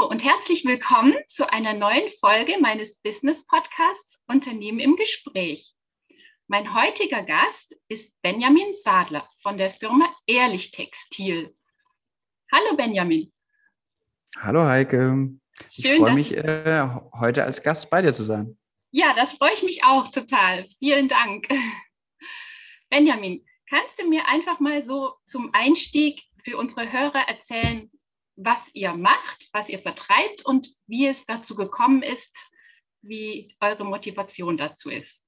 Hallo und herzlich willkommen zu einer neuen Folge meines Business Podcasts Unternehmen im Gespräch. Mein heutiger Gast ist Benjamin Sadler von der Firma Ehrlich Textil. Hallo Benjamin. Hallo Heike. Schön, ich freue mich, äh, heute als Gast bei dir zu sein. Ja, das freue ich mich auch total. Vielen Dank. Benjamin, kannst du mir einfach mal so zum Einstieg für unsere Hörer erzählen, was ihr macht, was ihr vertreibt und wie es dazu gekommen ist, wie eure Motivation dazu ist.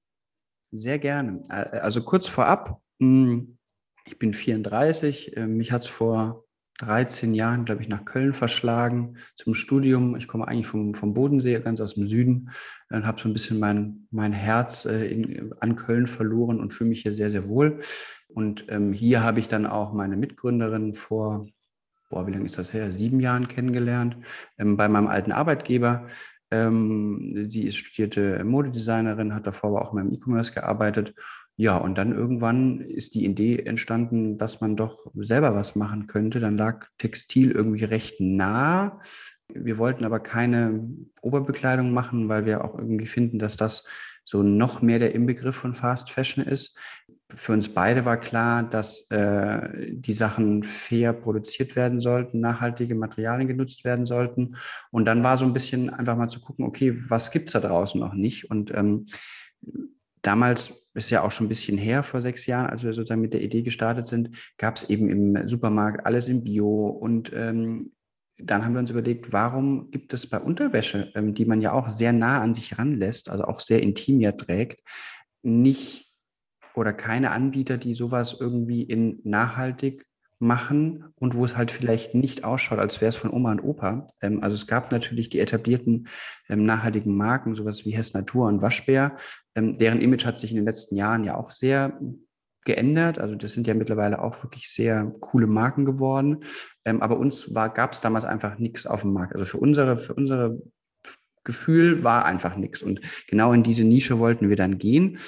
Sehr gerne. Also kurz vorab, hm, ich bin 34, äh, mich hat es vor 13 Jahren, glaube ich, nach Köln verschlagen zum Studium. Ich komme eigentlich vom, vom Bodensee, ganz aus dem Süden, und habe so ein bisschen mein, mein Herz äh, in, an Köln verloren und fühle mich hier sehr, sehr wohl. Und ähm, hier habe ich dann auch meine Mitgründerin vor boah, wie lange ist das her? Sieben Jahren kennengelernt, ähm, bei meinem alten Arbeitgeber. Ähm, sie ist studierte Modedesignerin, hat davor aber auch in meinem E-Commerce gearbeitet. Ja, und dann irgendwann ist die Idee entstanden, dass man doch selber was machen könnte. Dann lag Textil irgendwie recht nah. Wir wollten aber keine Oberbekleidung machen, weil wir auch irgendwie finden, dass das so noch mehr der Inbegriff von Fast Fashion ist für uns beide war klar, dass äh, die Sachen fair produziert werden sollten, nachhaltige Materialien genutzt werden sollten. Und dann war so ein bisschen einfach mal zu gucken, okay, was gibt's da draußen noch nicht? Und ähm, damals ist ja auch schon ein bisschen her, vor sechs Jahren, als wir sozusagen mit der Idee gestartet sind, gab es eben im Supermarkt alles in Bio. Und ähm, dann haben wir uns überlegt, warum gibt es bei Unterwäsche, ähm, die man ja auch sehr nah an sich ranlässt, also auch sehr intim ja trägt, nicht oder keine Anbieter, die sowas irgendwie in nachhaltig machen und wo es halt vielleicht nicht ausschaut, als wäre es von Oma und Opa. Ähm, also es gab natürlich die etablierten ähm, nachhaltigen Marken, sowas wie Hess Natur und Waschbär. Ähm, deren Image hat sich in den letzten Jahren ja auch sehr geändert. Also das sind ja mittlerweile auch wirklich sehr coole Marken geworden. Ähm, aber uns gab es damals einfach nichts auf dem Markt. Also für unsere, für unsere Gefühl war einfach nichts. Und genau in diese Nische wollten wir dann gehen,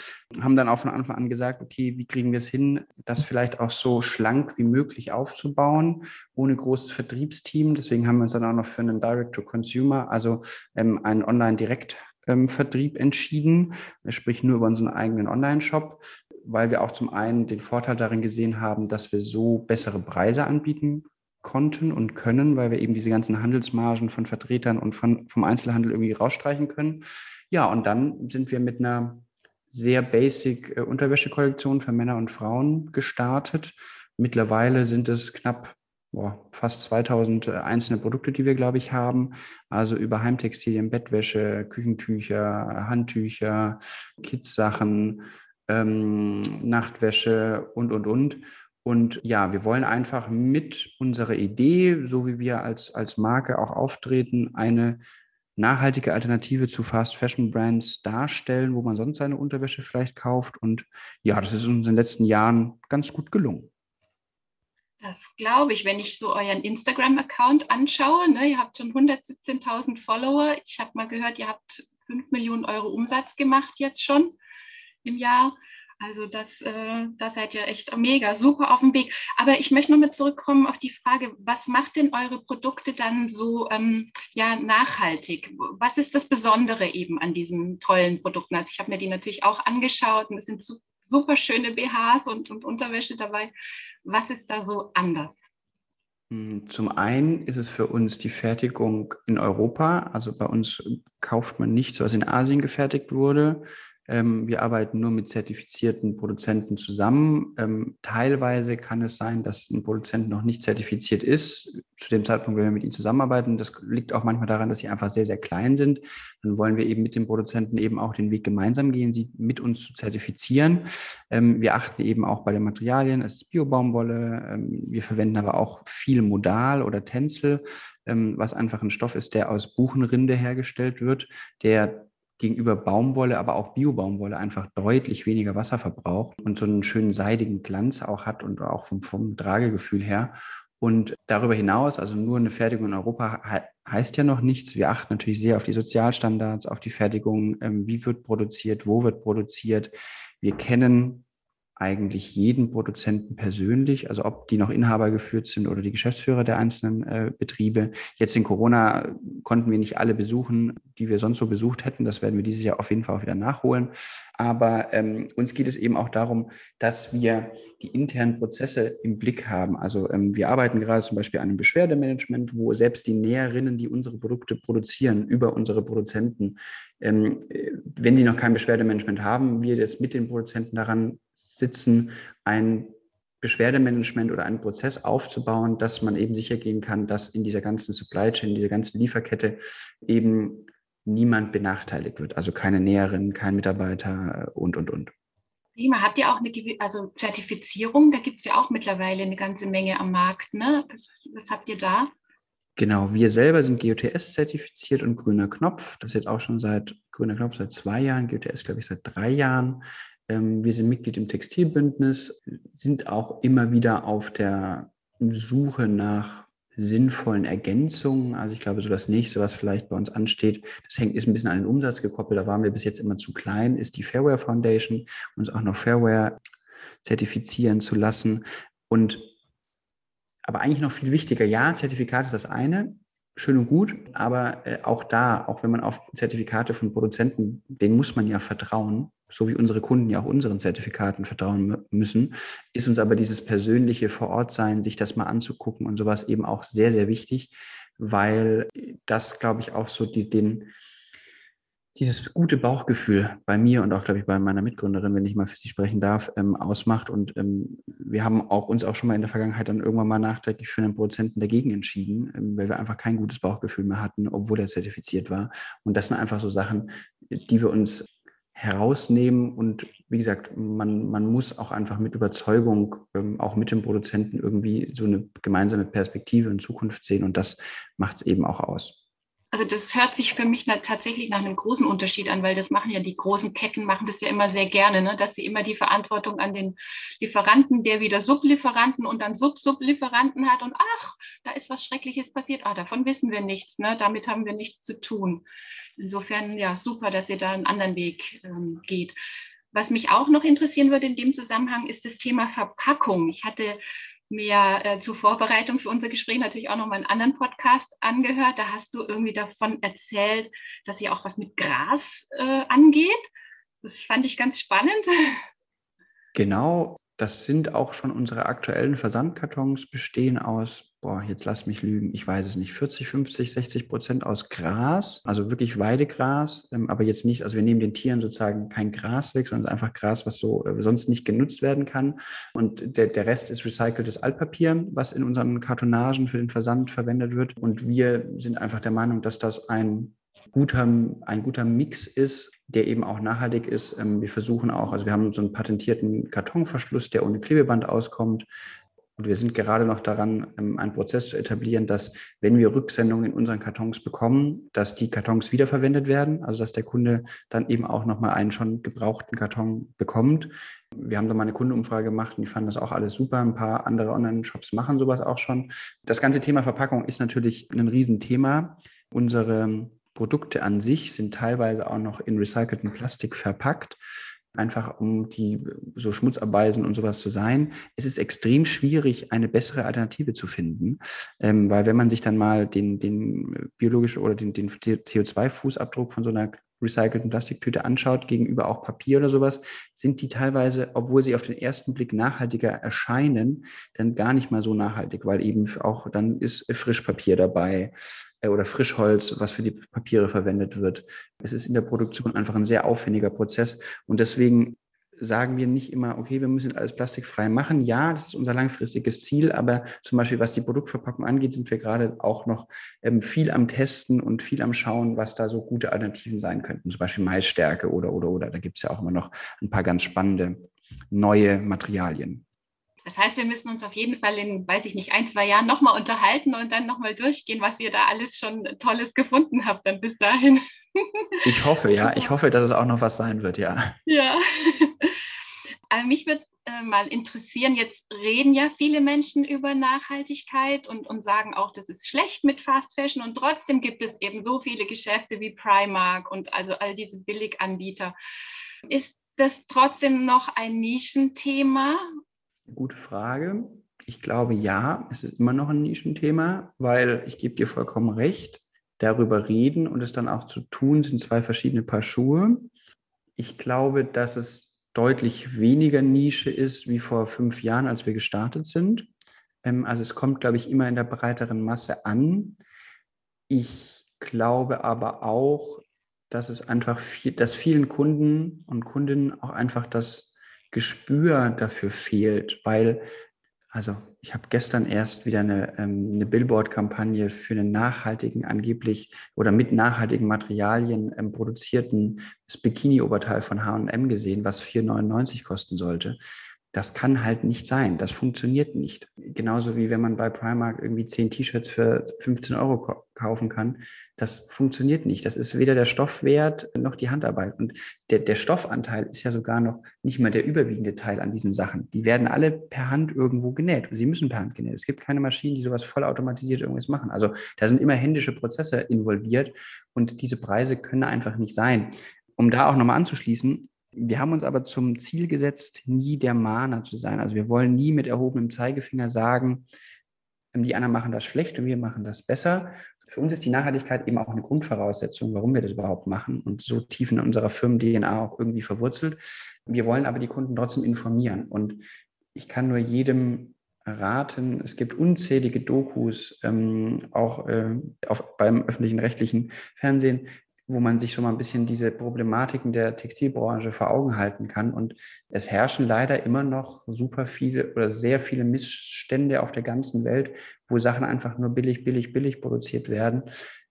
haben dann auch von Anfang an gesagt, okay, wie kriegen wir es hin, das vielleicht auch so schlank wie möglich aufzubauen, ohne großes Vertriebsteam. Deswegen haben wir uns dann auch noch für einen Direct-to-Consumer, also ähm, einen Online-Direkt-Vertrieb entschieden, sprich nur über unseren eigenen Online-Shop, weil wir auch zum einen den Vorteil darin gesehen haben, dass wir so bessere Preise anbieten konnten und können, weil wir eben diese ganzen Handelsmargen von Vertretern und von, vom Einzelhandel irgendwie rausstreichen können. Ja, und dann sind wir mit einer sehr basic äh, Unterwäschekollektion für Männer und Frauen gestartet. Mittlerweile sind es knapp boah, fast 2000 äh, einzelne Produkte, die wir, glaube ich, haben. Also über Heimtextilien, Bettwäsche, Küchentücher, Handtücher, Kids-Sachen, ähm, Nachtwäsche und, und, und. Und ja, wir wollen einfach mit unserer Idee, so wie wir als, als Marke auch auftreten, eine nachhaltige Alternative zu Fast Fashion Brands darstellen, wo man sonst seine Unterwäsche vielleicht kauft. Und ja, das ist uns in den letzten Jahren ganz gut gelungen. Das glaube ich, wenn ich so euren Instagram-Account anschaue. Ne, ihr habt schon 117.000 Follower. Ich habe mal gehört, ihr habt 5 Millionen Euro Umsatz gemacht jetzt schon im Jahr. Also das, äh, da seid ihr echt mega, super auf dem Weg. Aber ich möchte nochmal zurückkommen auf die Frage, was macht denn eure Produkte dann so ähm, ja, nachhaltig? Was ist das Besondere eben an diesen tollen Produkten? Also ich habe mir die natürlich auch angeschaut und es sind super schöne BHs und, und Unterwäsche dabei. Was ist da so anders? Hm, zum einen ist es für uns die Fertigung in Europa. Also bei uns kauft man nichts, was in Asien gefertigt wurde. Ähm, wir arbeiten nur mit zertifizierten Produzenten zusammen. Ähm, teilweise kann es sein, dass ein Produzent noch nicht zertifiziert ist, zu dem Zeitpunkt, wenn wir mit ihnen zusammenarbeiten. Das liegt auch manchmal daran, dass sie einfach sehr, sehr klein sind. Dann wollen wir eben mit dem Produzenten eben auch den Weg gemeinsam gehen, sie mit uns zu zertifizieren. Ähm, wir achten eben auch bei den Materialien, es ist Biobaumwolle. Ähm, wir verwenden aber auch viel Modal oder Tänzel, ähm, was einfach ein Stoff ist, der aus Buchenrinde hergestellt wird, der gegenüber Baumwolle, aber auch Biobaumwolle einfach deutlich weniger Wasser verbraucht und so einen schönen seidigen Glanz auch hat und auch vom, vom Tragegefühl her. Und darüber hinaus, also nur eine Fertigung in Europa heißt ja noch nichts. Wir achten natürlich sehr auf die Sozialstandards, auf die Fertigung, ähm, wie wird produziert, wo wird produziert. Wir kennen eigentlich jeden Produzenten persönlich, also ob die noch Inhaber geführt sind oder die Geschäftsführer der einzelnen äh, Betriebe. Jetzt in Corona konnten wir nicht alle besuchen, die wir sonst so besucht hätten. Das werden wir dieses Jahr auf jeden Fall auch wieder nachholen. Aber ähm, uns geht es eben auch darum, dass wir die internen Prozesse im Blick haben. Also ähm, wir arbeiten gerade zum Beispiel an einem Beschwerdemanagement, wo selbst die Näherinnen, die unsere Produkte produzieren, über unsere Produzenten, ähm, äh, wenn sie noch kein Beschwerdemanagement haben, wir jetzt mit den Produzenten daran sitzen, ein Beschwerdemanagement oder einen Prozess aufzubauen, dass man eben sicher gehen kann, dass in dieser ganzen Supply Chain, in dieser ganzen Lieferkette eben niemand benachteiligt wird. Also keine Näherin, kein Mitarbeiter und, und, und. Prima. Habt ihr auch eine also Zertifizierung? Da gibt es ja auch mittlerweile eine ganze Menge am Markt. Ne? Was habt ihr da? Genau, wir selber sind GOTS zertifiziert und grüner Knopf. Das ist jetzt auch schon seit grüner Knopf seit zwei Jahren, GOTS glaube ich seit drei Jahren. Ähm, wir sind Mitglied im Textilbündnis, sind auch immer wieder auf der Suche nach sinnvollen Ergänzungen. Also ich glaube, so das nächste, was vielleicht bei uns ansteht, das hängt, ist ein bisschen an den Umsatz gekoppelt. Da waren wir bis jetzt immer zu klein, ist die Fairware Foundation, uns auch noch Fairware zertifizieren zu lassen. Und aber eigentlich noch viel wichtiger, ja, Zertifikat ist das eine, schön und gut, aber äh, auch da, auch wenn man auf Zertifikate von Produzenten, denen muss man ja vertrauen, so wie unsere Kunden ja auch unseren Zertifikaten vertrauen müssen, ist uns aber dieses persönliche Vorortsein, sich das mal anzugucken und sowas eben auch sehr, sehr wichtig, weil das, glaube ich, auch so die, den, dieses gute Bauchgefühl bei mir und auch, glaube ich, bei meiner Mitgründerin, wenn ich mal für sie sprechen darf, ähm, ausmacht. Und ähm, wir haben auch uns auch schon mal in der Vergangenheit dann irgendwann mal nachträglich für einen Produzenten dagegen entschieden, ähm, weil wir einfach kein gutes Bauchgefühl mehr hatten, obwohl er zertifiziert war. Und das sind einfach so Sachen, die wir uns herausnehmen. Und wie gesagt, man, man muss auch einfach mit Überzeugung, ähm, auch mit dem Produzenten irgendwie so eine gemeinsame Perspektive in Zukunft sehen. Und das macht es eben auch aus. Also das hört sich für mich tatsächlich nach einem großen Unterschied an, weil das machen ja die großen Ketten, machen das ja immer sehr gerne, ne? dass sie immer die Verantwortung an den Lieferanten, der wieder Sublieferanten und dann Sub-Sublieferanten hat und ach, da ist was Schreckliches passiert, ah, davon wissen wir nichts, ne? damit haben wir nichts zu tun. Insofern ja super, dass ihr da einen anderen Weg ähm, geht. Was mich auch noch interessieren würde in dem Zusammenhang ist das Thema Verpackung. Ich hatte mir äh, zur Vorbereitung für unser Gespräch natürlich auch noch mal einen anderen Podcast angehört. Da hast du irgendwie davon erzählt, dass ihr auch was mit Gras äh, angeht. Das fand ich ganz spannend. Genau, das sind auch schon unsere aktuellen Versandkartons, bestehen aus boah, jetzt lass mich lügen, ich weiß es nicht, 40, 50, 60 Prozent aus Gras, also wirklich Weidegras, ähm, aber jetzt nicht, also wir nehmen den Tieren sozusagen kein Gras weg, sondern einfach Gras, was so äh, sonst nicht genutzt werden kann. Und der, der Rest ist recyceltes Altpapier, was in unseren Kartonagen für den Versand verwendet wird. Und wir sind einfach der Meinung, dass das ein guter, ein guter Mix ist, der eben auch nachhaltig ist. Ähm, wir versuchen auch, also wir haben so einen patentierten Kartonverschluss, der ohne Klebeband auskommt. Und wir sind gerade noch daran, ähm, einen Prozess zu etablieren, dass wenn wir Rücksendungen in unseren Kartons bekommen, dass die Kartons wiederverwendet werden, also dass der Kunde dann eben auch nochmal einen schon gebrauchten Karton bekommt. Wir haben da mal eine Kundenumfrage gemacht und die fanden das auch alles super. Ein paar andere Online-Shops machen sowas auch schon. Das ganze Thema Verpackung ist natürlich ein Riesenthema. Unsere Produkte an sich sind teilweise auch noch in recyceltem Plastik verpackt einfach um die so schmutzabweisen und sowas zu sein. Es ist extrem schwierig, eine bessere Alternative zu finden, ähm, weil wenn man sich dann mal den, den biologischen oder den, den CO2-Fußabdruck von so einer recycelten Plastiktüte anschaut, gegenüber auch Papier oder sowas, sind die teilweise, obwohl sie auf den ersten Blick nachhaltiger erscheinen, dann gar nicht mal so nachhaltig, weil eben auch dann ist Frischpapier dabei äh, oder Frischholz, was für die Papiere verwendet wird. Es ist in der Produktion einfach ein sehr aufwendiger Prozess und deswegen sagen wir nicht immer, okay, wir müssen alles plastikfrei machen. Ja, das ist unser langfristiges Ziel, aber zum Beispiel was die Produktverpackung angeht, sind wir gerade auch noch ähm, viel am Testen und viel am Schauen, was da so gute Alternativen sein könnten. Zum Beispiel Maisstärke oder, oder, oder. Da gibt es ja auch immer noch ein paar ganz spannende neue Materialien. Das heißt, wir müssen uns auf jeden Fall in, weiß ich nicht, ein, zwei Jahren nochmal unterhalten und dann nochmal durchgehen, was ihr da alles schon Tolles gefunden habt dann bis dahin. Ich hoffe, ja. Ich hoffe, dass es auch noch was sein wird, ja. Ja. Aber mich würde äh, mal interessieren, jetzt reden ja viele Menschen über Nachhaltigkeit und, und sagen auch, das ist schlecht mit Fast Fashion und trotzdem gibt es eben so viele Geschäfte wie Primark und also all diese Billiganbieter. Ist das trotzdem noch ein Nischenthema? Gute Frage. Ich glaube ja, es ist immer noch ein Nischenthema, weil ich gebe dir vollkommen recht. Darüber reden und es dann auch zu tun, sind zwei verschiedene Paar Schuhe. Ich glaube, dass es deutlich weniger Nische ist wie vor fünf Jahren, als wir gestartet sind. Ähm, also es kommt, glaube ich, immer in der breiteren Masse an. Ich glaube aber auch, dass es einfach viel, dass vielen Kunden und Kundinnen auch einfach das Gespür dafür fehlt, weil, also ich habe gestern erst wieder eine, ähm, eine Billboard-Kampagne für einen nachhaltigen, angeblich oder mit nachhaltigen Materialien ähm, produzierten Bikini-Oberteil von H&M gesehen, was 4,99 kosten sollte. Das kann halt nicht sein. Das funktioniert nicht. Genauso wie wenn man bei Primark irgendwie zehn T-Shirts für 15 Euro kaufen kann. Das funktioniert nicht. Das ist weder der Stoffwert noch die Handarbeit. Und der, der Stoffanteil ist ja sogar noch nicht mal der überwiegende Teil an diesen Sachen. Die werden alle per Hand irgendwo genäht. Sie müssen per Hand genäht. Es gibt keine Maschinen, die sowas vollautomatisiert irgendwas machen. Also da sind immer händische Prozesse involviert und diese Preise können einfach nicht sein. Um da auch nochmal anzuschließen, wir haben uns aber zum Ziel gesetzt, nie der Mahner zu sein. Also wir wollen nie mit erhobenem Zeigefinger sagen, ähm, die anderen machen das schlecht und wir machen das besser. Für uns ist die Nachhaltigkeit eben auch eine Grundvoraussetzung, warum wir das überhaupt machen und so tief in unserer Firmen-DNA auch irgendwie verwurzelt. Wir wollen aber die Kunden trotzdem informieren. Und ich kann nur jedem raten, es gibt unzählige Dokus, ähm, auch äh, auf, beim öffentlichen rechtlichen Fernsehen, wo man sich schon mal ein bisschen diese Problematiken der Textilbranche vor Augen halten kann. Und es herrschen leider immer noch super viele oder sehr viele Missstände auf der ganzen Welt, wo Sachen einfach nur billig, billig, billig produziert werden.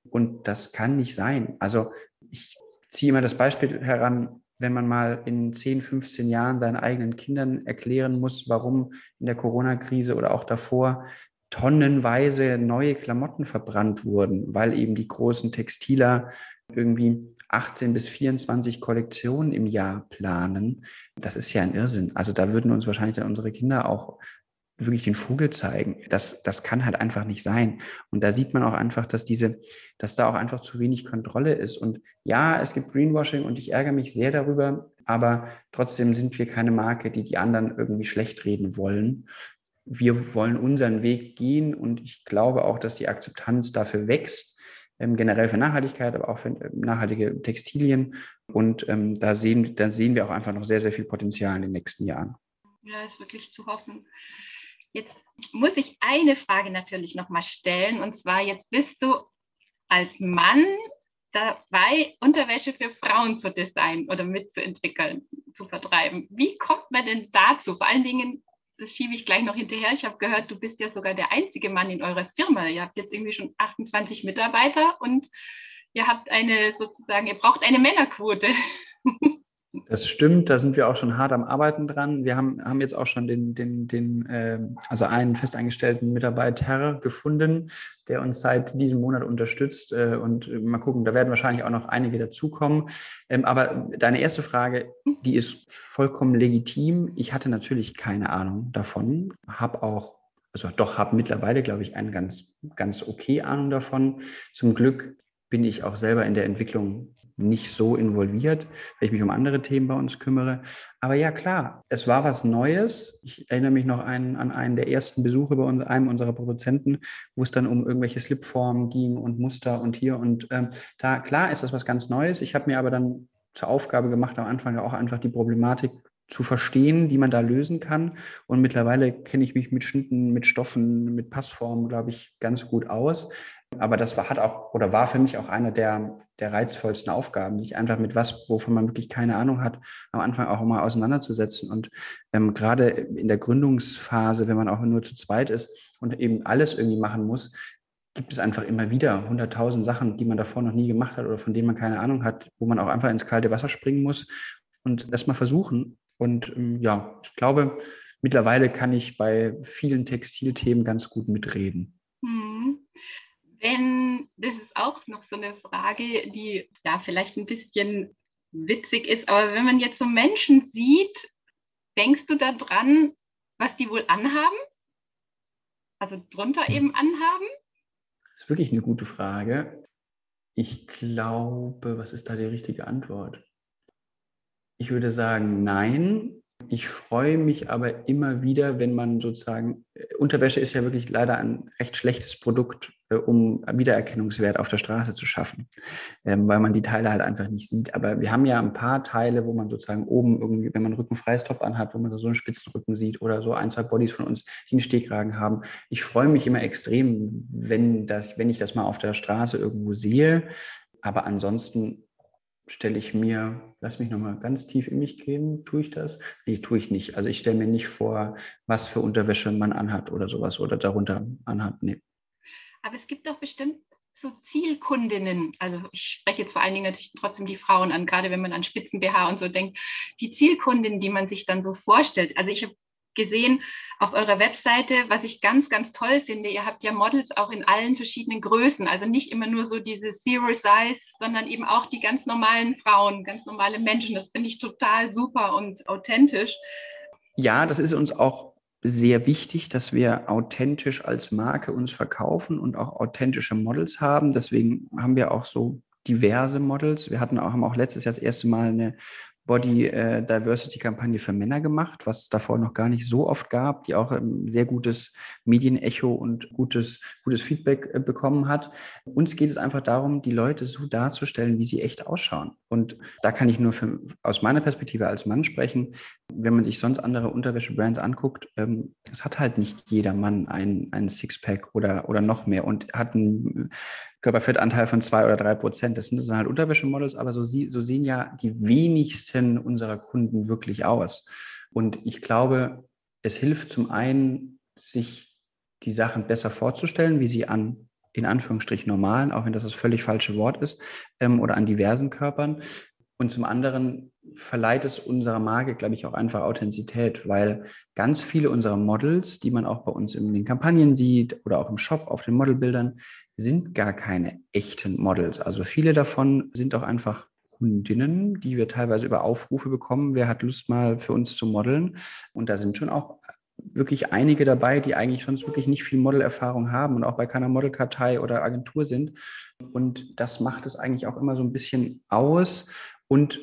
Und das kann nicht sein. Also ich ziehe immer das Beispiel heran, wenn man mal in 10, 15 Jahren seinen eigenen Kindern erklären muss, warum in der Corona-Krise oder auch davor tonnenweise neue Klamotten verbrannt wurden, weil eben die großen Textiler irgendwie 18 bis 24 Kollektionen im Jahr planen. Das ist ja ein Irrsinn. Also da würden uns wahrscheinlich dann unsere Kinder auch wirklich den Vogel zeigen. Das, das kann halt einfach nicht sein. Und da sieht man auch einfach, dass diese, dass da auch einfach zu wenig Kontrolle ist. Und ja, es gibt Greenwashing und ich ärgere mich sehr darüber, aber trotzdem sind wir keine Marke, die die anderen irgendwie schlecht reden wollen. Wir wollen unseren Weg gehen und ich glaube auch, dass die Akzeptanz dafür wächst ähm, generell für Nachhaltigkeit, aber auch für äh, nachhaltige Textilien. Und ähm, da, sehen, da sehen wir auch einfach noch sehr, sehr viel Potenzial in den nächsten Jahren. Ja, ist wirklich zu hoffen. Jetzt muss ich eine Frage natürlich nochmal stellen. Und zwar, jetzt bist du als Mann dabei, Unterwäsche für Frauen zu designen oder mitzuentwickeln, zu vertreiben. Wie kommt man denn dazu? Vor allen Dingen das schiebe ich gleich noch hinterher. Ich habe gehört, du bist ja sogar der einzige Mann in eurer Firma. Ihr habt jetzt irgendwie schon 28 Mitarbeiter und ihr habt eine sozusagen, ihr braucht eine Männerquote. Das stimmt, da sind wir auch schon hart am Arbeiten dran. Wir haben, haben jetzt auch schon den, den, den äh, also einen festangestellten Mitarbeiter gefunden, der uns seit diesem Monat unterstützt. Äh, und mal gucken, da werden wahrscheinlich auch noch einige dazukommen. Ähm, aber deine erste Frage, die ist vollkommen legitim. Ich hatte natürlich keine Ahnung davon, habe auch also doch habe mittlerweile, glaube ich, eine ganz, ganz okay Ahnung davon. Zum Glück bin ich auch selber in der Entwicklung nicht so involviert, weil ich mich um andere Themen bei uns kümmere. Aber ja, klar, es war was Neues. Ich erinnere mich noch an, an einen der ersten Besuche bei uns, einem unserer Produzenten, wo es dann um irgendwelche Slipformen ging und Muster und hier und ähm, da. Klar ist das was ganz Neues. Ich habe mir aber dann zur Aufgabe gemacht, am Anfang auch einfach die Problematik zu verstehen, die man da lösen kann. Und mittlerweile kenne ich mich mit Schnitten, mit Stoffen, mit Passformen, glaube ich, ganz gut aus. Aber das war, hat auch oder war für mich auch eine der, der reizvollsten Aufgaben, sich einfach mit was, wovon man wirklich keine Ahnung hat, am Anfang auch mal auseinanderzusetzen. Und ähm, gerade in der Gründungsphase, wenn man auch nur zu zweit ist und eben alles irgendwie machen muss, gibt es einfach immer wieder hunderttausend Sachen, die man davor noch nie gemacht hat oder von denen man keine Ahnung hat, wo man auch einfach ins kalte Wasser springen muss und das mal versuchen. Und ähm, ja, ich glaube, mittlerweile kann ich bei vielen Textilthemen ganz gut mitreden. Hm. Wenn, das ist auch noch so eine Frage, die ja vielleicht ein bisschen witzig ist, aber wenn man jetzt so Menschen sieht, denkst du daran, was die wohl anhaben? Also drunter hm. eben anhaben? Das ist wirklich eine gute Frage. Ich glaube, was ist da die richtige Antwort? Ich würde sagen, nein. Ich freue mich aber immer wieder, wenn man sozusagen, äh, Unterwäsche ist ja wirklich leider ein recht schlechtes Produkt, äh, um Wiedererkennungswert auf der Straße zu schaffen, ähm, weil man die Teile halt einfach nicht sieht. Aber wir haben ja ein paar Teile, wo man sozusagen oben irgendwie, wenn man rückenfreies Top anhat, wo man so einen Spitzenrücken sieht oder so ein, zwei Bodies von uns, die einen Stehkragen haben. Ich freue mich immer extrem, wenn, das, wenn ich das mal auf der Straße irgendwo sehe. Aber ansonsten stelle ich mir, lass mich nochmal ganz tief in mich gehen, tue ich das? Nee, tue ich nicht. Also ich stelle mir nicht vor, was für Unterwäsche man anhat oder sowas oder darunter anhat. Nee. Aber es gibt doch bestimmt so Zielkundinnen, also ich spreche jetzt vor allen Dingen natürlich trotzdem die Frauen an, gerade wenn man an Spitzen-BH und so denkt, die Zielkundinnen, die man sich dann so vorstellt. Also ich habe gesehen auf eurer Webseite, was ich ganz, ganz toll finde. Ihr habt ja Models auch in allen verschiedenen Größen, also nicht immer nur so diese Zero Size, sondern eben auch die ganz normalen Frauen, ganz normale Menschen. Das finde ich total super und authentisch. Ja, das ist uns auch sehr wichtig, dass wir authentisch als Marke uns verkaufen und auch authentische Models haben. Deswegen haben wir auch so diverse Models. Wir hatten auch, haben auch letztes Jahr das erste Mal eine Body äh, Diversity Kampagne für Männer gemacht, was davor noch gar nicht so oft gab, die auch ähm, sehr gutes Medienecho und gutes, gutes Feedback äh, bekommen hat. Uns geht es einfach darum, die Leute so darzustellen, wie sie echt ausschauen. Und da kann ich nur für, aus meiner Perspektive als Mann sprechen. Wenn man sich sonst andere Unterwäsche-Brands anguckt, ähm, hat halt nicht jeder Mann einen, einen Sixpack oder, oder noch mehr und hat einen Körperfettanteil von zwei oder drei Prozent. Das sind halt Unterwäschemodels, aber so, so sehen ja die wenigsten unserer Kunden wirklich aus. Und ich glaube, es hilft zum einen, sich die Sachen besser vorzustellen, wie sie an in Anführungsstrichen normalen, auch wenn das das völlig falsche Wort ist, ähm, oder an diversen Körpern. Und zum anderen verleiht es unserer Marke, glaube ich, auch einfach Authentizität, weil ganz viele unserer Models, die man auch bei uns in den Kampagnen sieht oder auch im Shop auf den Modelbildern, sind gar keine echten Models. Also viele davon sind auch einfach Kundinnen, die wir teilweise über Aufrufe bekommen. Wer hat Lust mal für uns zu modeln? Und da sind schon auch wirklich einige dabei, die eigentlich sonst wirklich nicht viel Modelerfahrung haben und auch bei keiner Modelkartei oder Agentur sind. Und das macht es eigentlich auch immer so ein bisschen aus. Und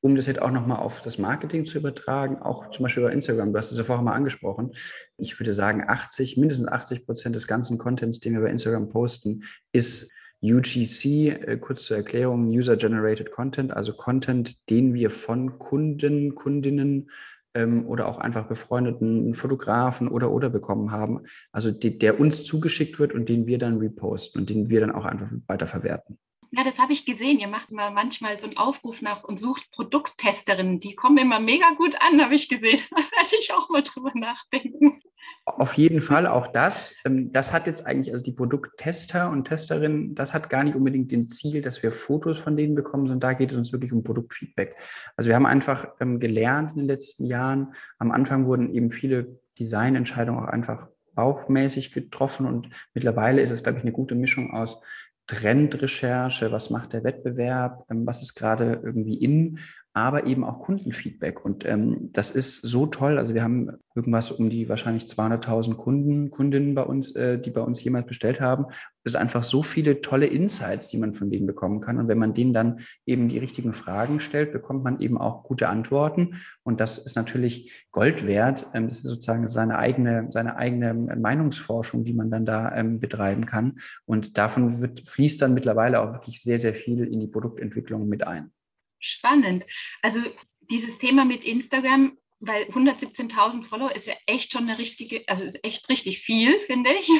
um das jetzt auch nochmal auf das Marketing zu übertragen, auch zum Beispiel bei Instagram, du hast es ja vorher mal angesprochen, ich würde sagen, 80, mindestens 80 Prozent des ganzen Contents, den wir bei Instagram posten, ist UGC, äh, kurz zur Erklärung, User-Generated Content, also Content, den wir von Kunden, Kundinnen ähm, oder auch einfach befreundeten Fotografen oder oder bekommen haben, also die, der uns zugeschickt wird und den wir dann reposten und den wir dann auch einfach weiterverwerten. Ja, das habe ich gesehen. Ihr macht mal manchmal so einen Aufruf nach und sucht Produkttesterinnen. Die kommen immer mega gut an, habe ich gesehen. Da werde ich auch mal drüber nachdenken. Auf jeden Fall auch das. Ähm, das hat jetzt eigentlich, also die Produkttester und Testerinnen, das hat gar nicht unbedingt den Ziel, dass wir Fotos von denen bekommen, sondern da geht es uns wirklich um Produktfeedback. Also wir haben einfach ähm, gelernt in den letzten Jahren. Am Anfang wurden eben viele Designentscheidungen auch einfach bauchmäßig getroffen und mittlerweile ist es, glaube ich, eine gute Mischung aus Trendrecherche, was macht der Wettbewerb, ähm, was ist gerade irgendwie in, aber eben auch Kundenfeedback. Und ähm, das ist so toll. Also wir haben irgendwas um die wahrscheinlich 200.000 Kunden, Kundinnen bei uns, äh, die bei uns jemals bestellt haben. Es sind einfach so viele tolle Insights, die man von denen bekommen kann. Und wenn man denen dann eben die richtigen Fragen stellt, bekommt man eben auch gute Antworten. Und das ist natürlich Gold wert. Ähm, das ist sozusagen seine eigene, seine eigene Meinungsforschung, die man dann da ähm, betreiben kann. Und davon wird, fließt dann mittlerweile auch wirklich sehr, sehr viel in die Produktentwicklung mit ein spannend. Also dieses Thema mit Instagram, weil 117.000 Follower ist ja echt schon eine richtige, also ist echt richtig viel, finde ich.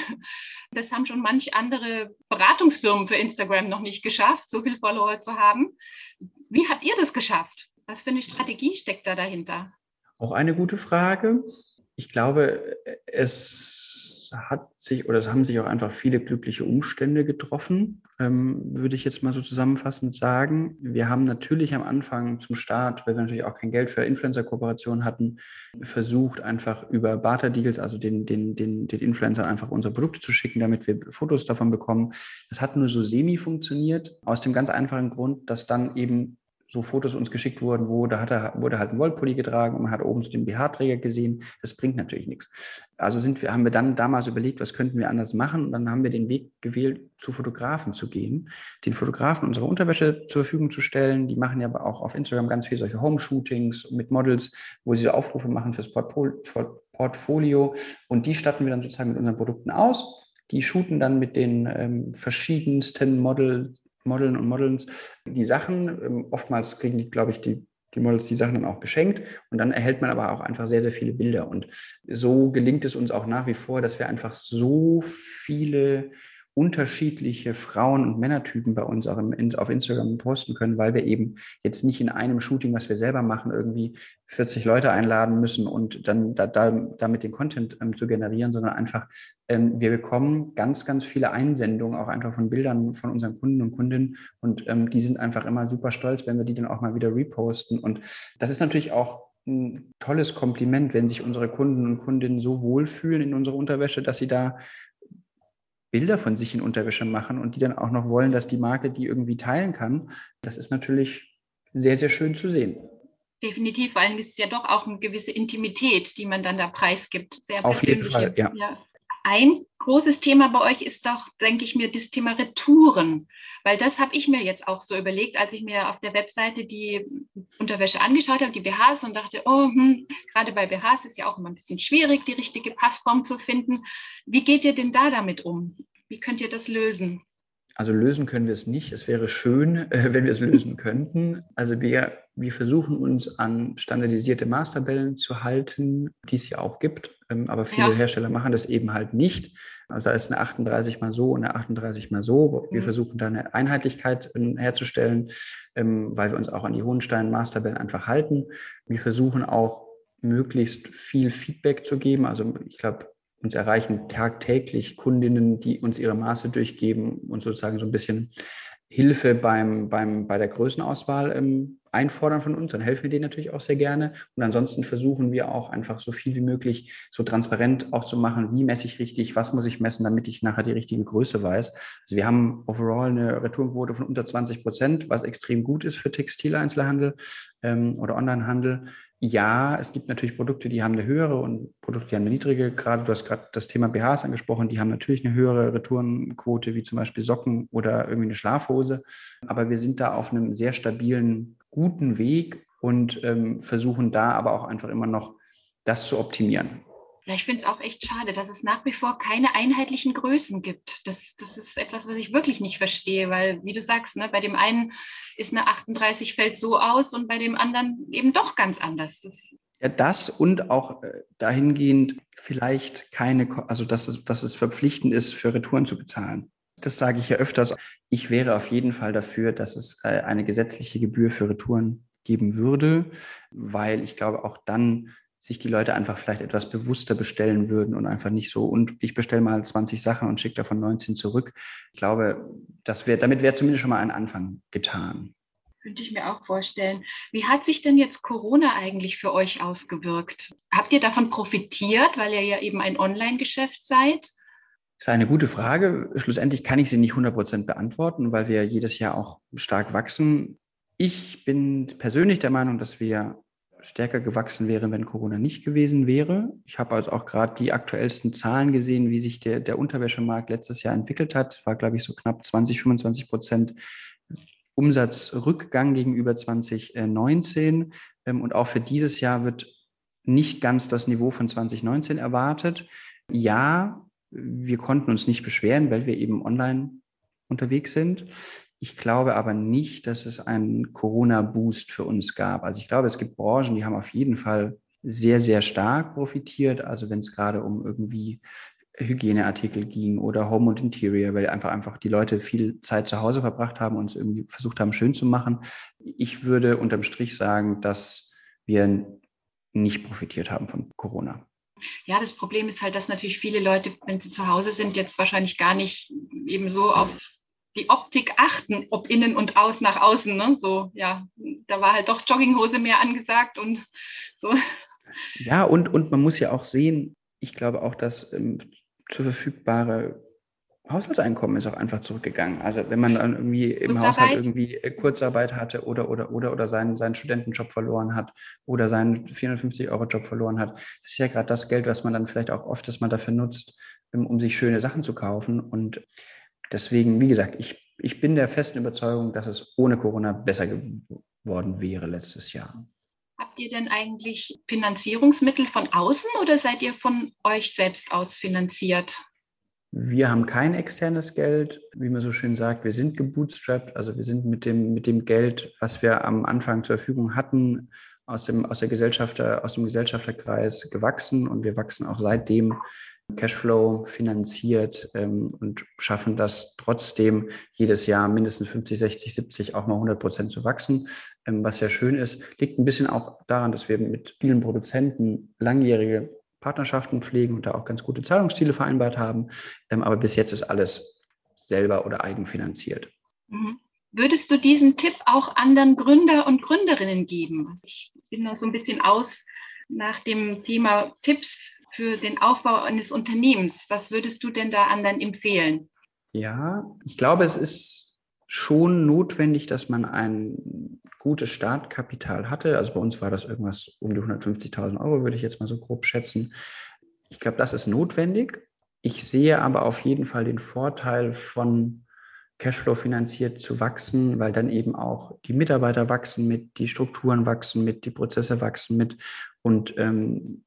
Das haben schon manche andere Beratungsfirmen für Instagram noch nicht geschafft, so viele Follower zu haben. Wie habt ihr das geschafft? Was für eine Strategie steckt da dahinter? Auch eine gute Frage. Ich glaube, es hat sich oder es haben sich auch einfach viele glückliche Umstände getroffen, ähm, würde ich jetzt mal so zusammenfassend sagen. Wir haben natürlich am Anfang zum Start, weil wir natürlich auch kein Geld für Influencer-Kooperationen hatten, versucht einfach über Barter-Deals, also den, den, den, den Influencern einfach unsere Produkte zu schicken, damit wir Fotos davon bekommen. Das hat nur so semi funktioniert, aus dem ganz einfachen Grund, dass dann eben so Fotos uns geschickt wurden, wo da hat er, wurde halt ein Wollpulli getragen und man hat oben so den BH-Träger gesehen. Das bringt natürlich nichts. Also sind wir, haben wir dann damals überlegt, was könnten wir anders machen? Und dann haben wir den Weg gewählt, zu Fotografen zu gehen, den Fotografen unsere Unterwäsche zur Verfügung zu stellen. Die machen ja aber auch auf Instagram ganz viel solche Home-Shootings mit Models, wo sie so Aufrufe machen fürs Portfolio. Und die statten wir dann sozusagen mit unseren Produkten aus. Die shooten dann mit den ähm, verschiedensten Models Modeln und Models die Sachen. Ähm, oftmals kriegen die, glaube ich, die, die Models die Sachen dann auch geschenkt und dann erhält man aber auch einfach sehr, sehr viele Bilder. Und so gelingt es uns auch nach wie vor, dass wir einfach so viele unterschiedliche Frauen- und Männertypen bei uns auch im, in, auf Instagram posten können, weil wir eben jetzt nicht in einem Shooting, was wir selber machen, irgendwie 40 Leute einladen müssen und dann da, da, damit den Content ähm, zu generieren, sondern einfach, ähm, wir bekommen ganz, ganz viele Einsendungen auch einfach von Bildern von unseren Kunden und Kundinnen und ähm, die sind einfach immer super stolz, wenn wir die dann auch mal wieder reposten. Und das ist natürlich auch ein tolles Kompliment, wenn sich unsere Kunden und Kundinnen so wohlfühlen in unserer Unterwäsche, dass sie da Bilder von sich in Unterwäsche machen und die dann auch noch wollen, dass die Marke die irgendwie teilen kann, das ist natürlich sehr, sehr schön zu sehen. Definitiv, weil es ist ja doch auch eine gewisse Intimität, die man dann da preisgibt. Sehr Auf jeden Fall, ja. ja. Ein großes Thema bei euch ist doch, denke ich mir, das Thema Retouren. Weil das habe ich mir jetzt auch so überlegt, als ich mir auf der Webseite die Unterwäsche angeschaut habe, die BHs und dachte, oh, hm, gerade bei BHs ist ja auch immer ein bisschen schwierig, die richtige Passform zu finden. Wie geht ihr denn da damit um? Wie könnt ihr das lösen? Also lösen können wir es nicht. Es wäre schön, äh, wenn wir es lösen könnten. Also wir, wir versuchen uns an standardisierte Maßtabellen zu halten, die es ja auch gibt. Ähm, aber viele ja. Hersteller machen das eben halt nicht. Also da ist eine 38 mal so und eine 38 mal so. Wir mhm. versuchen da eine Einheitlichkeit ähm, herzustellen, ähm, weil wir uns auch an die Hohenstein-Maßtabellen einfach halten. Wir versuchen auch möglichst viel Feedback zu geben. Also ich glaube, uns erreichen tagtäglich Kundinnen, die uns ihre Maße durchgeben und sozusagen so ein bisschen Hilfe beim, beim, bei der Größenauswahl ähm, einfordern von uns, dann helfen wir denen natürlich auch sehr gerne. Und ansonsten versuchen wir auch einfach so viel wie möglich so transparent auch zu machen, wie messe ich richtig, was muss ich messen, damit ich nachher die richtige Größe weiß. Also wir haben overall eine Retourenquote von unter 20 Prozent, was extrem gut ist für Textileinzelhandel ähm, oder Onlinehandel ja, es gibt natürlich Produkte, die haben eine höhere und Produkte, die haben eine niedrige. Gerade du hast gerade das Thema BHs angesprochen, die haben natürlich eine höhere Retourenquote, wie zum Beispiel Socken oder irgendwie eine Schlafhose. Aber wir sind da auf einem sehr stabilen, guten Weg und ähm, versuchen da aber auch einfach immer noch das zu optimieren. Ich finde es auch echt schade, dass es nach wie vor keine einheitlichen Größen gibt. Das, das ist etwas, was ich wirklich nicht verstehe, weil, wie du sagst, ne, bei dem einen ist eine 38 fällt so aus und bei dem anderen eben doch ganz anders. Das ja, das und auch äh, dahingehend vielleicht keine, also dass es, dass es verpflichtend ist, für Retouren zu bezahlen. Das sage ich ja öfters. Ich wäre auf jeden Fall dafür, dass es äh, eine gesetzliche Gebühr für Retouren geben würde, weil ich glaube, auch dann sich die Leute einfach vielleicht etwas bewusster bestellen würden und einfach nicht so, und ich bestelle mal 20 Sachen und schicke davon 19 zurück. Ich glaube, das wär, damit wäre zumindest schon mal ein Anfang getan. Könnte ich mir auch vorstellen. Wie hat sich denn jetzt Corona eigentlich für euch ausgewirkt? Habt ihr davon profitiert, weil ihr ja eben ein Online-Geschäft seid? Das ist eine gute Frage. Schlussendlich kann ich sie nicht 100 Prozent beantworten, weil wir jedes Jahr auch stark wachsen. Ich bin persönlich der Meinung, dass wir stärker gewachsen wäre, wenn Corona nicht gewesen wäre. Ich habe also auch gerade die aktuellsten Zahlen gesehen, wie sich der, der Unterwäschemarkt letztes Jahr entwickelt hat. War, glaube ich, so knapp 20, 25 Prozent Umsatzrückgang gegenüber 2019. Ähm, und auch für dieses Jahr wird nicht ganz das Niveau von 2019 erwartet. Ja, wir konnten uns nicht beschweren, weil wir eben online unterwegs sind. Ich glaube aber nicht, dass es einen Corona-Boost für uns gab. Also ich glaube, es gibt Branchen, die haben auf jeden Fall sehr, sehr stark profitiert. Also wenn es gerade um irgendwie Hygieneartikel ging oder Home und Interior, weil einfach einfach die Leute viel Zeit zu Hause verbracht haben und es irgendwie versucht haben, schön zu machen. Ich würde unterm Strich sagen, dass wir nicht profitiert haben von Corona. Ja, das Problem ist halt, dass natürlich viele Leute, wenn sie zu Hause sind, jetzt wahrscheinlich gar nicht eben so auf die Optik achten, ob innen und aus nach außen. Ne? So, ja, da war halt doch Jogginghose mehr angesagt und so. Ja, und, und man muss ja auch sehen, ich glaube auch, dass ähm, zur verfügbare Haushaltseinkommen ist auch einfach zurückgegangen. Also wenn man dann irgendwie im Kurzarbeit. Haushalt irgendwie äh, Kurzarbeit hatte oder oder oder oder seinen, seinen Studentenjob verloren hat oder seinen 450 Euro Job verloren hat, das ist ja gerade das Geld, was man dann vielleicht auch oft, dass man dafür nutzt, um, um sich schöne Sachen zu kaufen. Und deswegen, wie gesagt, ich, ich bin der festen Überzeugung, dass es ohne Corona besser geworden wäre letztes Jahr. Habt ihr denn eigentlich Finanzierungsmittel von außen oder seid ihr von euch selbst aus finanziert? Wir haben kein externes Geld, wie man so schön sagt. Wir sind gebootstrapped, also wir sind mit dem, mit dem Geld, was wir am Anfang zur Verfügung hatten, aus dem, aus der Gesellschafter, aus dem Gesellschafterkreis gewachsen und wir wachsen auch seitdem Cashflow finanziert ähm, und schaffen das trotzdem jedes Jahr mindestens 50, 60, 70, auch mal 100 Prozent zu wachsen, ähm, was sehr schön ist. Liegt ein bisschen auch daran, dass wir mit vielen Produzenten langjährige Partnerschaften pflegen und da auch ganz gute Zahlungsziele vereinbart haben. Ähm, aber bis jetzt ist alles selber oder eigenfinanziert. Mhm. Würdest du diesen Tipp auch anderen Gründer und Gründerinnen geben? Ich bin da so ein bisschen aus nach dem Thema Tipps für den Aufbau eines Unternehmens. Was würdest du denn da anderen empfehlen? Ja, ich glaube, es ist schon notwendig, dass man ein gutes Startkapital hatte. Also bei uns war das irgendwas um die 150.000 Euro, würde ich jetzt mal so grob schätzen. Ich glaube, das ist notwendig. Ich sehe aber auf jeden Fall den Vorteil von Cashflow finanziert zu wachsen, weil dann eben auch die Mitarbeiter wachsen mit, die Strukturen wachsen mit, die Prozesse wachsen mit und ähm,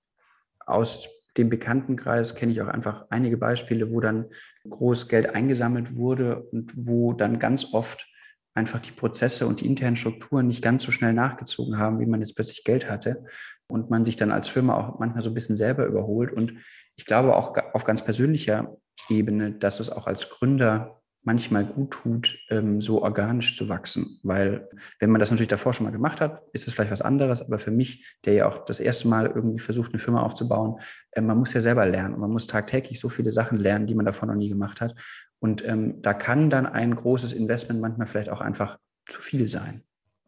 aus dem Bekanntenkreis kenne ich auch einfach einige Beispiele, wo dann groß Geld eingesammelt wurde und wo dann ganz oft einfach die Prozesse und die internen Strukturen nicht ganz so schnell nachgezogen haben, wie man jetzt plötzlich Geld hatte und man sich dann als Firma auch manchmal so ein bisschen selber überholt. Und ich glaube auch auf ganz persönlicher Ebene, dass es auch als Gründer manchmal gut tut, ähm, so organisch zu wachsen. Weil wenn man das natürlich davor schon mal gemacht hat, ist es vielleicht was anderes. Aber für mich, der ja auch das erste Mal irgendwie versucht, eine Firma aufzubauen, äh, man muss ja selber lernen. Und man muss tagtäglich so viele Sachen lernen, die man davor noch nie gemacht hat. Und ähm, da kann dann ein großes Investment manchmal vielleicht auch einfach zu viel sein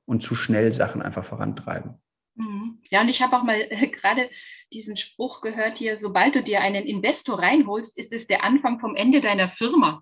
und zu schnell Sachen einfach vorantreiben. Mhm. Ja, und ich habe auch mal äh, gerade diesen Spruch gehört hier, sobald du dir einen Investor reinholst, ist es der Anfang vom Ende deiner Firma.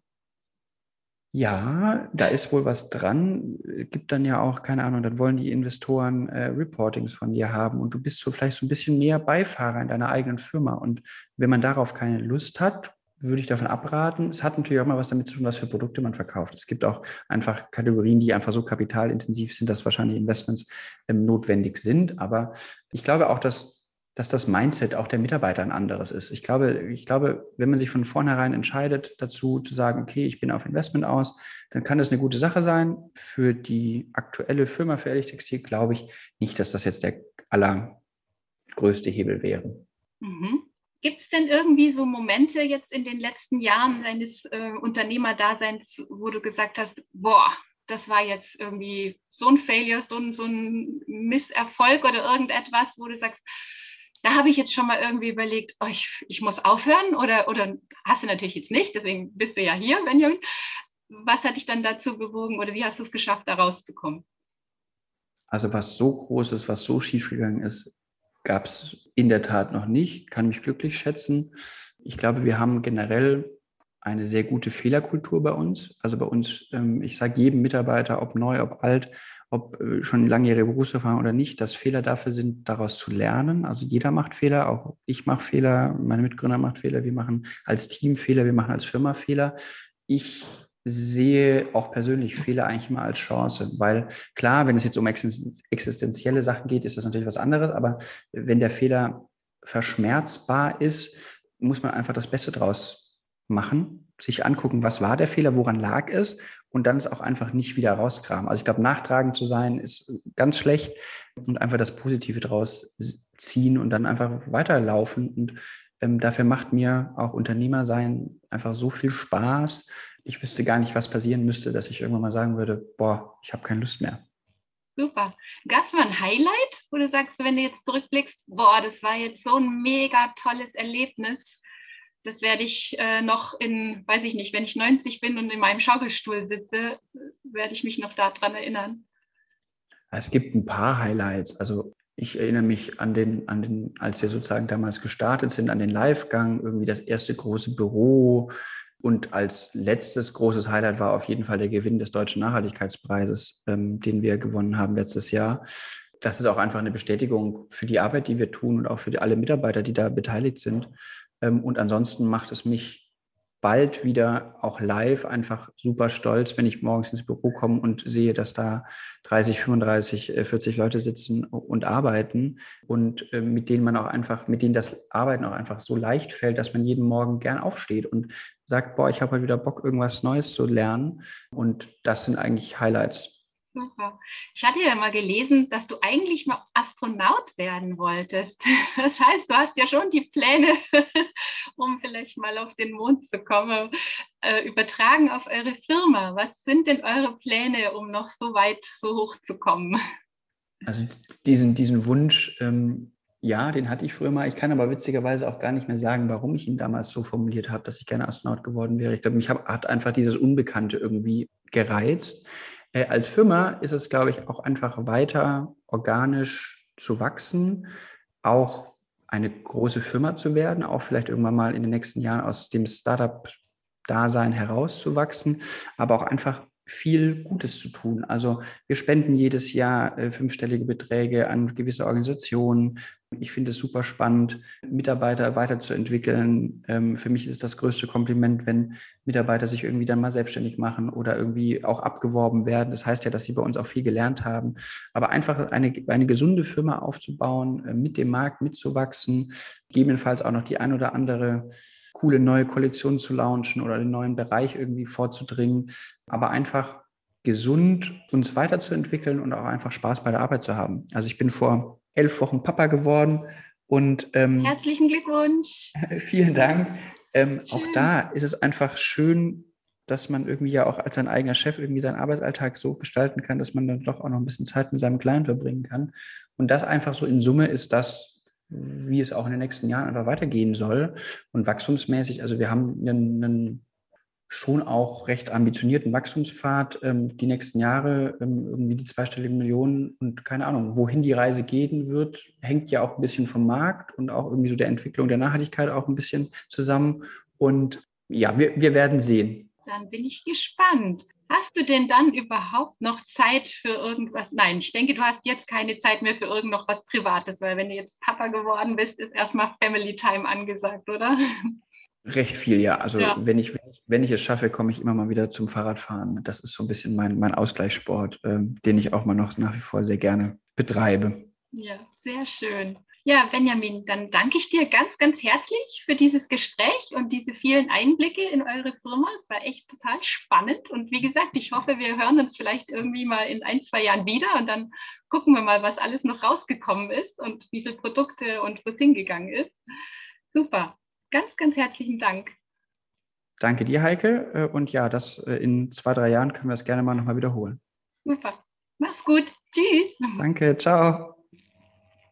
Ja, da ist wohl was dran. Gibt dann ja auch, keine Ahnung, dann wollen die Investoren äh, Reportings von dir haben und du bist so vielleicht so ein bisschen mehr Beifahrer in deiner eigenen Firma. Und wenn man darauf keine Lust hat, würde ich davon abraten. Es hat natürlich auch mal was damit zu tun, was für Produkte man verkauft. Es gibt auch einfach Kategorien, die einfach so kapitalintensiv sind, dass wahrscheinlich Investments ähm, notwendig sind. Aber ich glaube auch, dass dass das Mindset auch der Mitarbeiter ein anderes ist. Ich glaube, ich glaube, wenn man sich von vornherein entscheidet, dazu zu sagen, okay, ich bin auf Investment aus, dann kann das eine gute Sache sein. Für die aktuelle Firma für Ehrlich Textil glaube ich nicht, dass das jetzt der allergrößte Hebel wäre. Mhm. Gibt es denn irgendwie so Momente jetzt in den letzten Jahren deines äh, Unternehmerdaseins, wo du gesagt hast, boah, das war jetzt irgendwie so ein Failure, so ein, so ein Misserfolg oder irgendetwas, wo du sagst, da habe ich jetzt schon mal irgendwie überlegt, oh, ich, ich muss aufhören oder, oder hast du natürlich jetzt nicht, deswegen bist du ja hier, Benjamin. Was hat dich dann dazu bewogen oder wie hast du es geschafft, da rauszukommen? Also was so groß ist, was so schief gegangen ist, gab es in der Tat noch nicht, kann mich glücklich schätzen. Ich glaube, wir haben generell eine sehr gute Fehlerkultur bei uns. Also bei uns, ähm, ich sage jedem Mitarbeiter, ob neu, ob alt, ob äh, schon langjährige Berufserfahrung oder nicht, dass Fehler dafür sind, daraus zu lernen. Also jeder macht Fehler, auch ich mache Fehler, meine Mitgründer macht Fehler, wir machen als Team Fehler, wir machen als Firma Fehler. Ich sehe auch persönlich Fehler eigentlich immer als Chance, weil klar, wenn es jetzt um existenzielle Sachen geht, ist das natürlich was anderes, aber wenn der Fehler verschmerzbar ist, muss man einfach das Beste draus machen, sich angucken, was war der Fehler, woran lag es und dann es auch einfach nicht wieder rauskramen. Also ich glaube, nachtragend zu sein ist ganz schlecht und einfach das Positive draus ziehen und dann einfach weiterlaufen. Und ähm, dafür macht mir auch Unternehmer sein einfach so viel Spaß. Ich wüsste gar nicht, was passieren müsste, dass ich irgendwann mal sagen würde, boah, ich habe keine Lust mehr. Super. Gab es mal ein Highlight, wo du sagst, wenn du jetzt zurückblickst, boah, das war jetzt so ein mega tolles Erlebnis? Das werde ich äh, noch in, weiß ich nicht, wenn ich 90 bin und in meinem Schaukelstuhl sitze, werde ich mich noch daran erinnern. Es gibt ein paar Highlights. Also ich erinnere mich an den, an den, als wir sozusagen damals gestartet sind, an den Livegang, irgendwie das erste große Büro, Und als letztes großes Highlight war auf jeden Fall der Gewinn des Deutschen Nachhaltigkeitspreises, ähm, den wir gewonnen haben letztes Jahr. Das ist auch einfach eine Bestätigung für die Arbeit, die wir tun und auch für die, alle Mitarbeiter, die da beteiligt sind. Ähm, und ansonsten macht es mich bald wieder auch live einfach super stolz, wenn ich morgens ins Büro komme und sehe, dass da 30, 35, 40 Leute sitzen und arbeiten und äh, mit denen man auch einfach, mit denen das Arbeiten auch einfach so leicht fällt, dass man jeden Morgen gern aufsteht und sagt, boah, ich habe heute wieder Bock, irgendwas Neues zu lernen. Und das sind eigentlich Highlights Super. Ich hatte ja mal gelesen, dass du eigentlich mal Astronaut werden wolltest. Das heißt, du hast ja schon die Pläne, um vielleicht mal auf den Mond zu kommen, äh, übertragen auf eure Firma. Was sind denn eure Pläne, um noch so weit, so hoch zu kommen? Also diesen, diesen Wunsch, ähm, ja, den hatte ich früher mal. Ich kann aber witzigerweise auch gar nicht mehr sagen, warum ich ihn damals so formuliert habe, dass ich gerne Astronaut geworden wäre. Ich glaube, mich hab, hat einfach dieses Unbekannte irgendwie gereizt. Äh, als Firma ist es, glaube ich, auch einfach weiter organisch zu wachsen, auch eine große Firma zu werden, auch vielleicht irgendwann mal in den nächsten Jahren aus dem Startup-Dasein herauszuwachsen, aber auch einfach viel Gutes zu tun. Also wir spenden jedes Jahr äh, fünfstellige Beträge an gewisse Organisationen. Ich finde es super spannend, Mitarbeiter weiterzuentwickeln. Ähm, für mich ist es das größte Kompliment, wenn Mitarbeiter sich irgendwie dann mal selbstständig machen oder irgendwie auch abgeworben werden. Das heißt ja, dass sie bei uns auch viel gelernt haben. Aber einfach eine, eine gesunde Firma aufzubauen, äh, mit dem Markt mitzuwachsen, gegebenenfalls auch noch die ein oder andere coole neue Kollektion zu launchen oder den neuen Bereich irgendwie vorzudringen, aber einfach gesund uns weiterzuentwickeln und auch einfach Spaß bei der Arbeit zu haben. Also ich bin vor elf Wochen Papa geworden und ähm, herzlichen Glückwunsch. vielen Dank. Ähm, auch da ist es einfach schön, dass man irgendwie ja auch als sein eigener Chef irgendwie seinen Arbeitsalltag so gestalten kann, dass man dann doch auch noch ein bisschen Zeit mit seinem Kleinen verbringen kann. Und das einfach so in Summe ist das, wie es auch in den nächsten Jahren einfach weitergehen soll. Und wachstumsmäßig, also wir haben einen, einen schon auch recht ambitionierten Wachstumspfad ähm, die nächsten Jahre, ähm, irgendwie die zweistelligen Millionen und keine Ahnung, wohin die Reise gehen wird, hängt ja auch ein bisschen vom Markt und auch irgendwie so der Entwicklung der Nachhaltigkeit auch ein bisschen zusammen. Und ja, wir, wir werden sehen. Dann bin ich gespannt. Hast du denn dann überhaupt noch Zeit für irgendwas? Nein, ich denke, du hast jetzt keine Zeit mehr für irgend noch was Privates, weil wenn du jetzt Papa geworden bist, ist erstmal Family Time angesagt, oder? Recht viel, ja. Also ja. Wenn, ich, wenn, ich, wenn ich es schaffe, komme ich immer mal wieder zum Fahrradfahren. Das ist so ein bisschen mein, mein Ausgleichssport, äh, den ich auch mal noch nach wie vor sehr gerne betreibe. Ja, sehr schön. Ja, Benjamin, dann danke ich dir ganz, ganz herzlich für dieses Gespräch und diese vielen Einblicke in eure Firma. Es war echt total spannend. Und wie gesagt, ich hoffe, wir hören uns vielleicht irgendwie mal in ein, zwei Jahren wieder und dann gucken wir mal, was alles noch rausgekommen ist und wie viele Produkte und wo es hingegangen ist. Super. Ganz, ganz herzlichen Dank. Danke dir, Heike. Äh, und ja, das äh, in zwei, drei Jahren können wir das gerne mal nochmal wiederholen. Super. Mach's gut. Tschüss. Danke. Ciao.